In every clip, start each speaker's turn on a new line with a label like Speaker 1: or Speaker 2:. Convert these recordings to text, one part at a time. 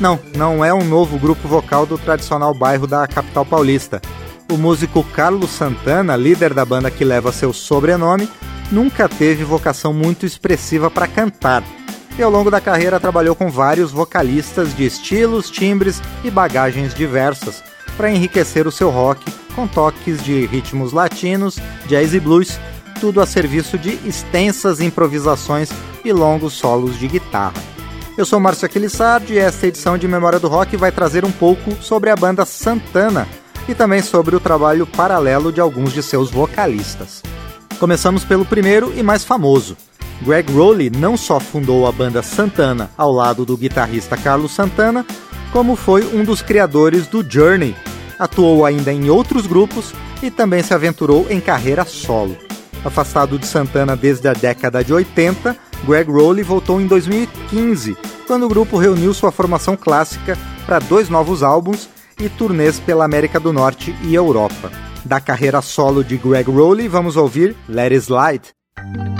Speaker 1: não, não é um novo grupo vocal do tradicional bairro da capital paulista. O músico Carlos Santana, líder da banda que leva seu sobrenome, nunca teve vocação muito expressiva para cantar. E ao longo da carreira trabalhou com vários vocalistas de estilos, timbres e bagagens diversas para enriquecer o seu rock com toques de ritmos latinos, jazz e blues, tudo a serviço de extensas improvisações e longos solos de guitarra. Eu sou Márcio Aquilissardi e esta edição de Memória do Rock vai trazer um pouco sobre a banda Santana e também sobre o trabalho paralelo de alguns de seus vocalistas. Começamos pelo primeiro e mais famoso. Greg Rowley não só fundou a banda Santana ao lado do guitarrista Carlos Santana, como foi um dos criadores do Journey. Atuou ainda em outros grupos e também se aventurou em carreira solo. Afastado de Santana desde a década de 80, Greg Rowley voltou em 2015, quando o grupo reuniu sua formação clássica para dois novos álbuns e turnês pela América do Norte e Europa. Da carreira solo de Greg Rowley, vamos ouvir Let It Slide.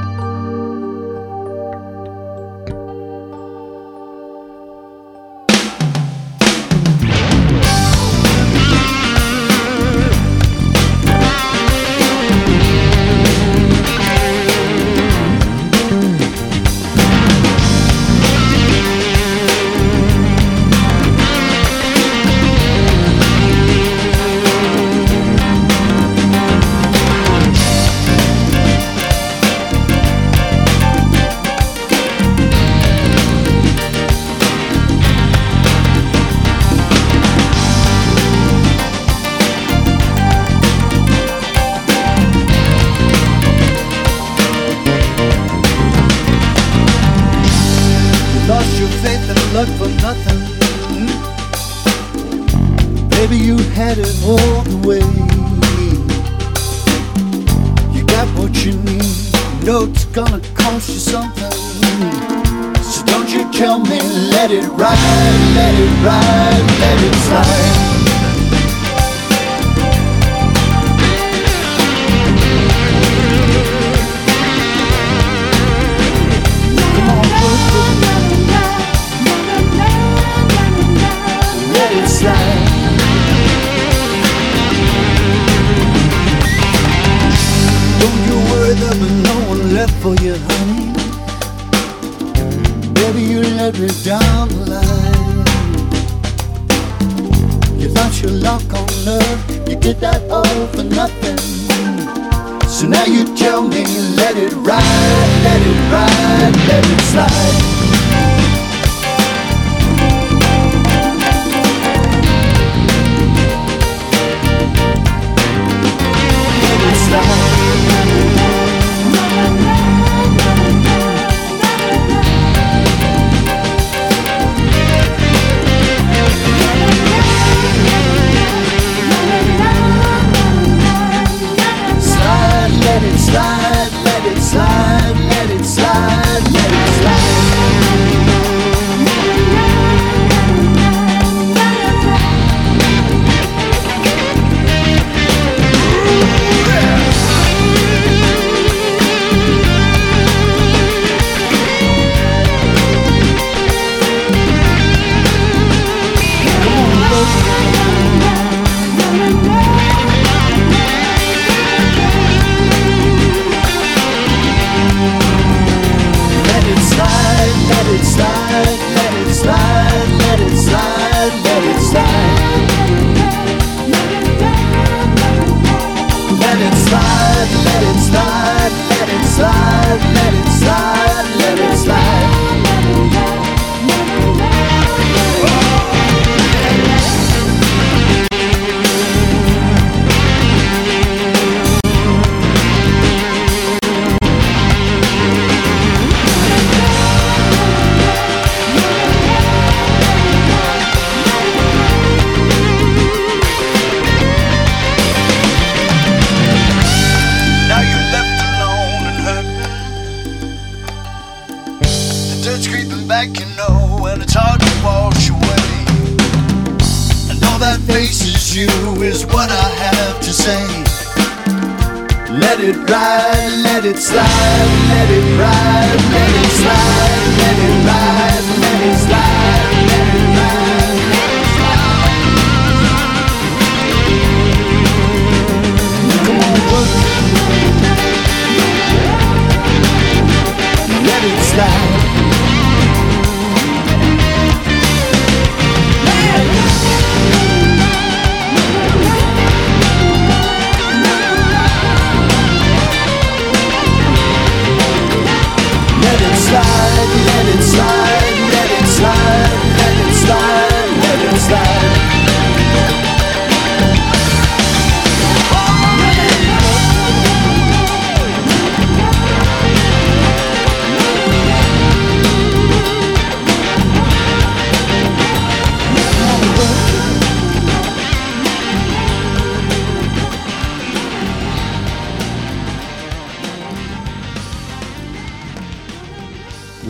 Speaker 2: let it ride, let it ride, let it slide. It ride, let it slide, let it ride, let it slide, let it ride,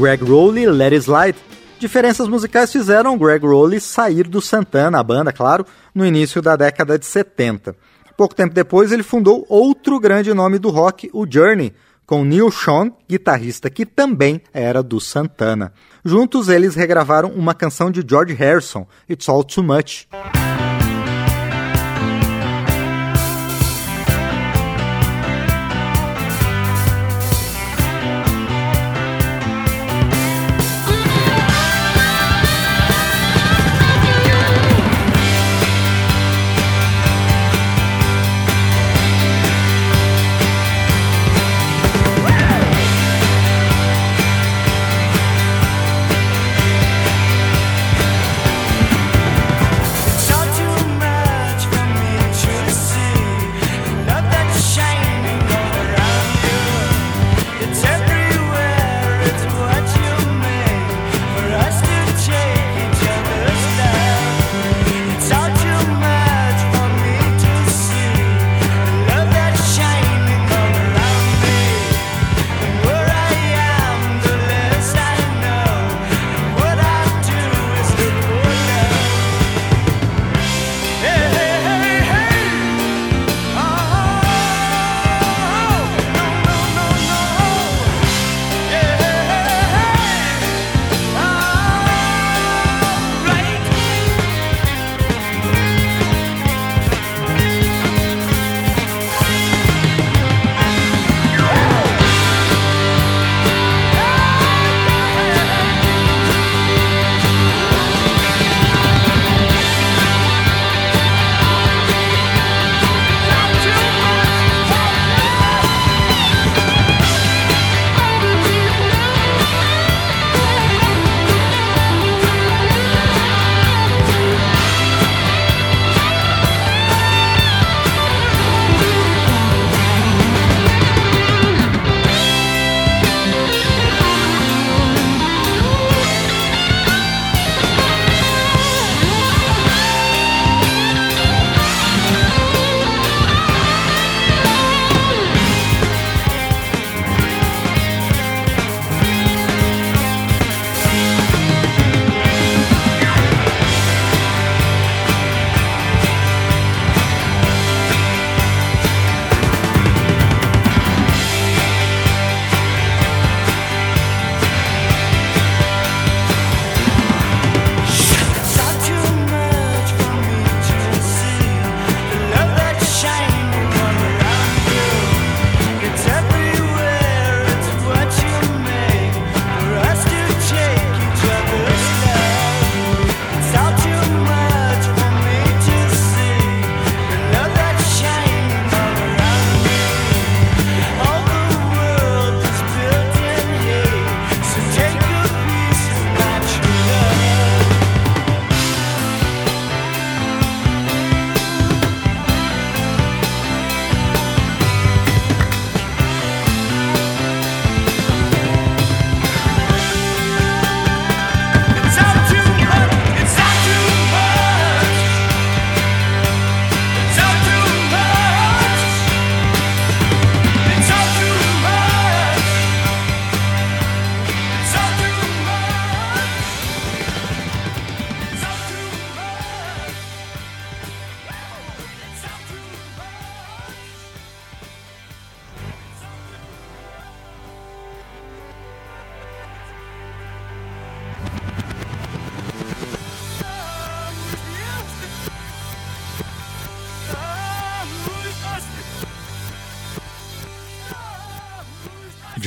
Speaker 1: Greg Rowley, Let It Slide. Diferenças musicais fizeram Greg Rowley sair do Santana, a banda, claro, no início da década de 70. Pouco tempo depois, ele fundou outro grande nome do rock, o Journey, com Neil Sean, guitarrista que também era do Santana. Juntos, eles regravaram uma canção de George Harrison, It's All Too Much.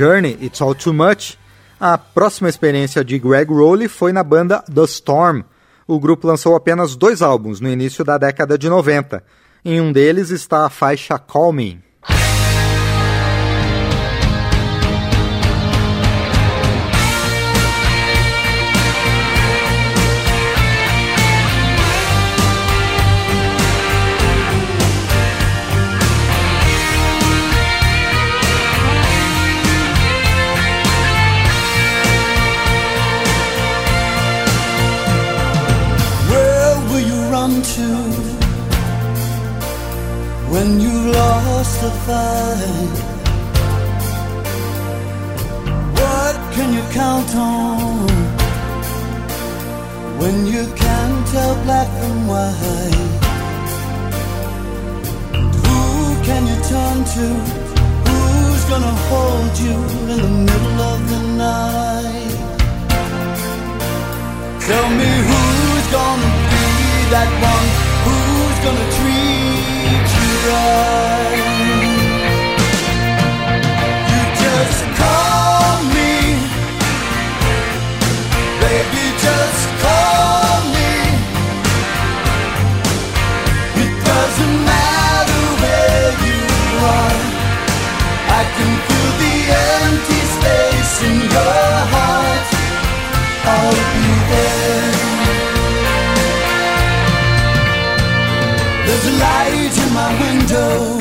Speaker 1: Journey, It's All Too Much, a próxima experiência de Greg Rowley foi na banda The Storm. O grupo lançou apenas dois álbuns no início da década de 90. Em um deles está a faixa Call
Speaker 2: Who's gonna hold you in the middle of the night? Tell me who's gonna be that one? Who's gonna treat you right? Light in my window.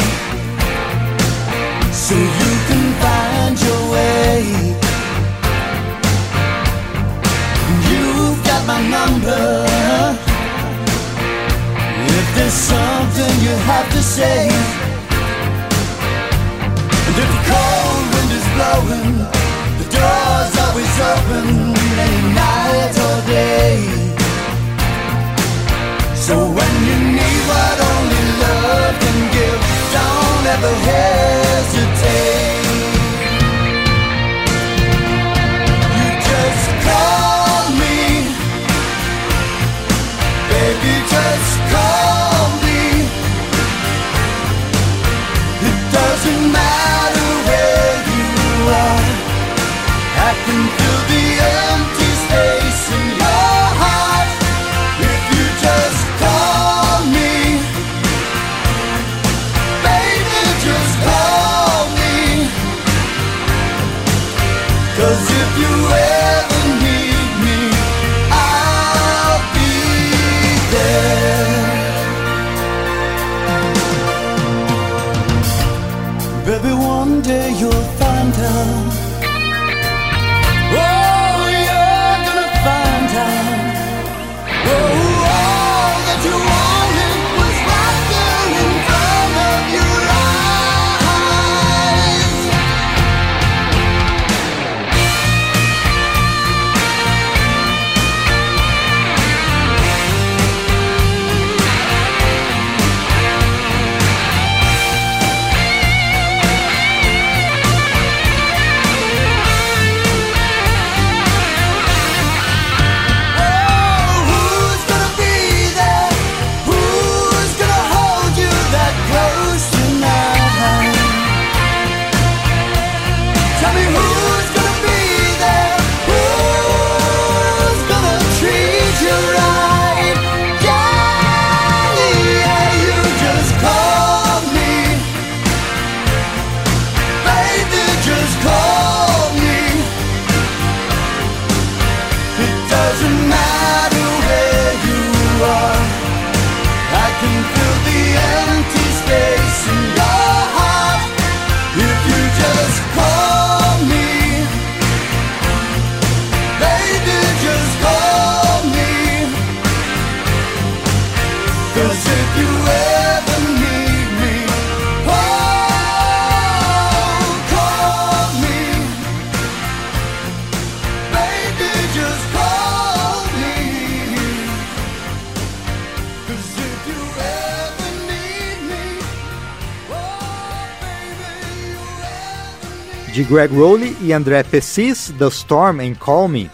Speaker 1: De Greg Rowley e André Pessis, The Storm and Call Me.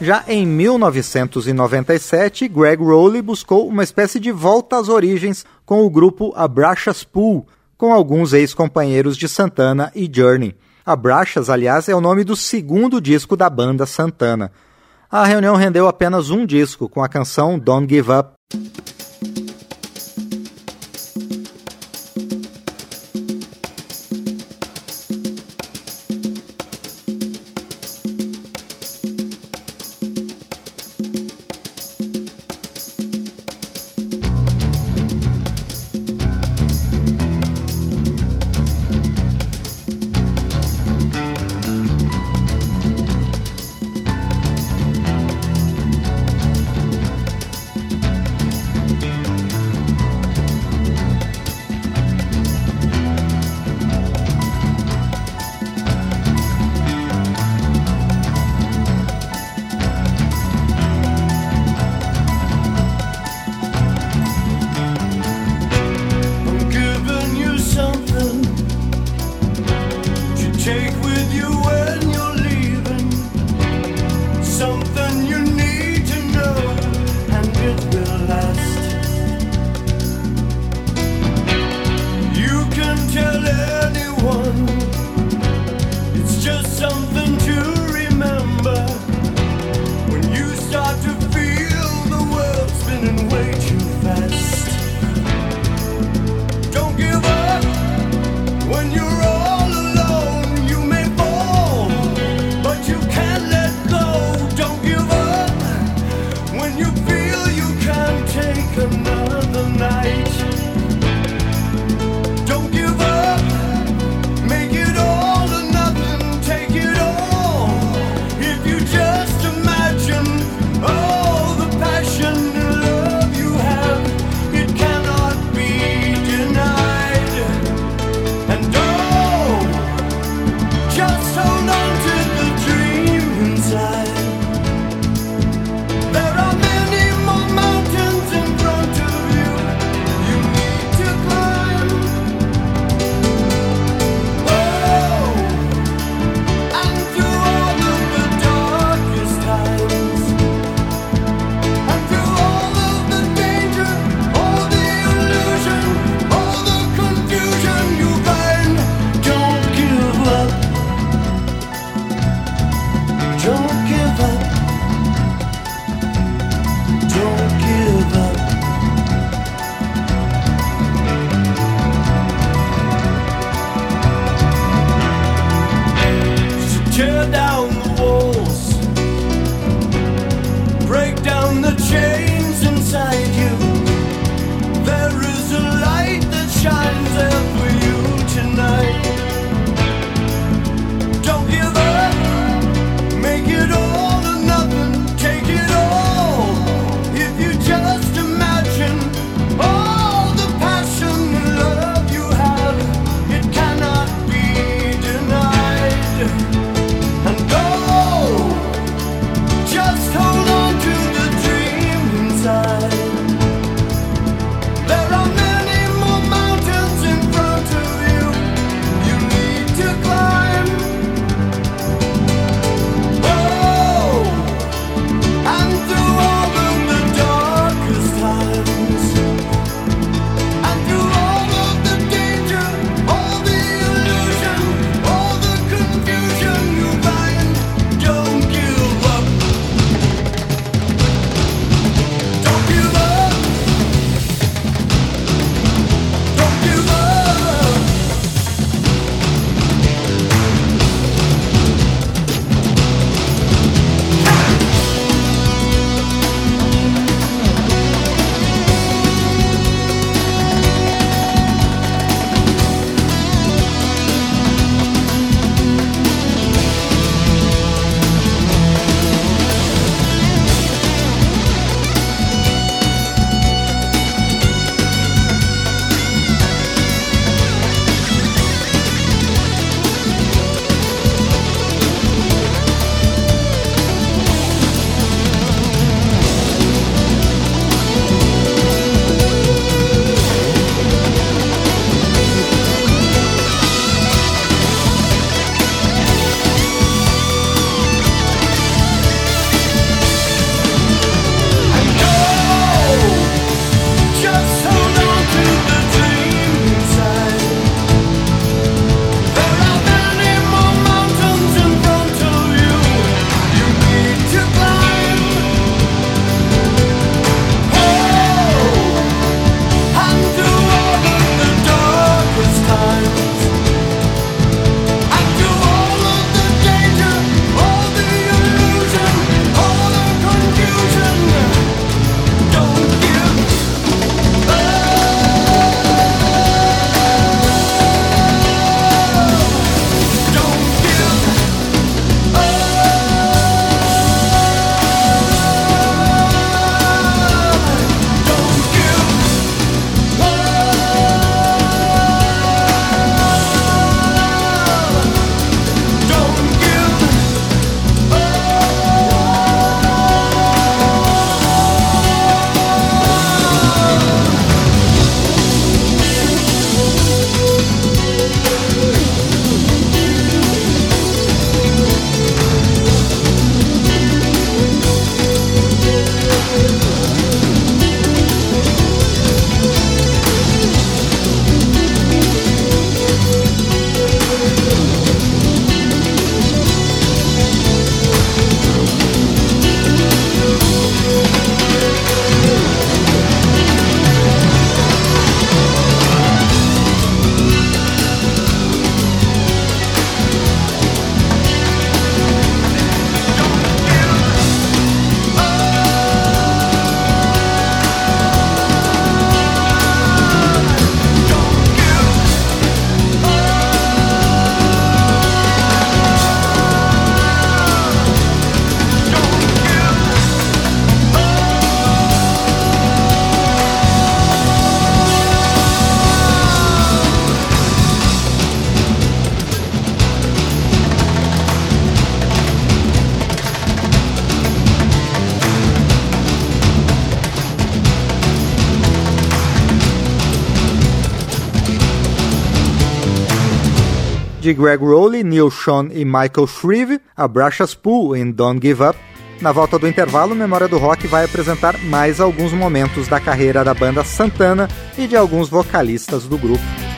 Speaker 1: Já em 1997, Greg Rowley buscou uma espécie de volta às origens com o grupo Abraxas Pool, com alguns ex-companheiros de Santana e Journey. Abraxas, aliás, é o nome do segundo disco da banda Santana. A reunião rendeu apenas um disco, com a canção Don't Give Up.
Speaker 2: something
Speaker 1: De Greg Rowley, Neil Sean e Michael Shreve, a Brasha Spool em Don't Give Up. Na volta do intervalo, Memória do Rock vai apresentar mais alguns momentos da carreira da banda Santana e de alguns vocalistas do grupo.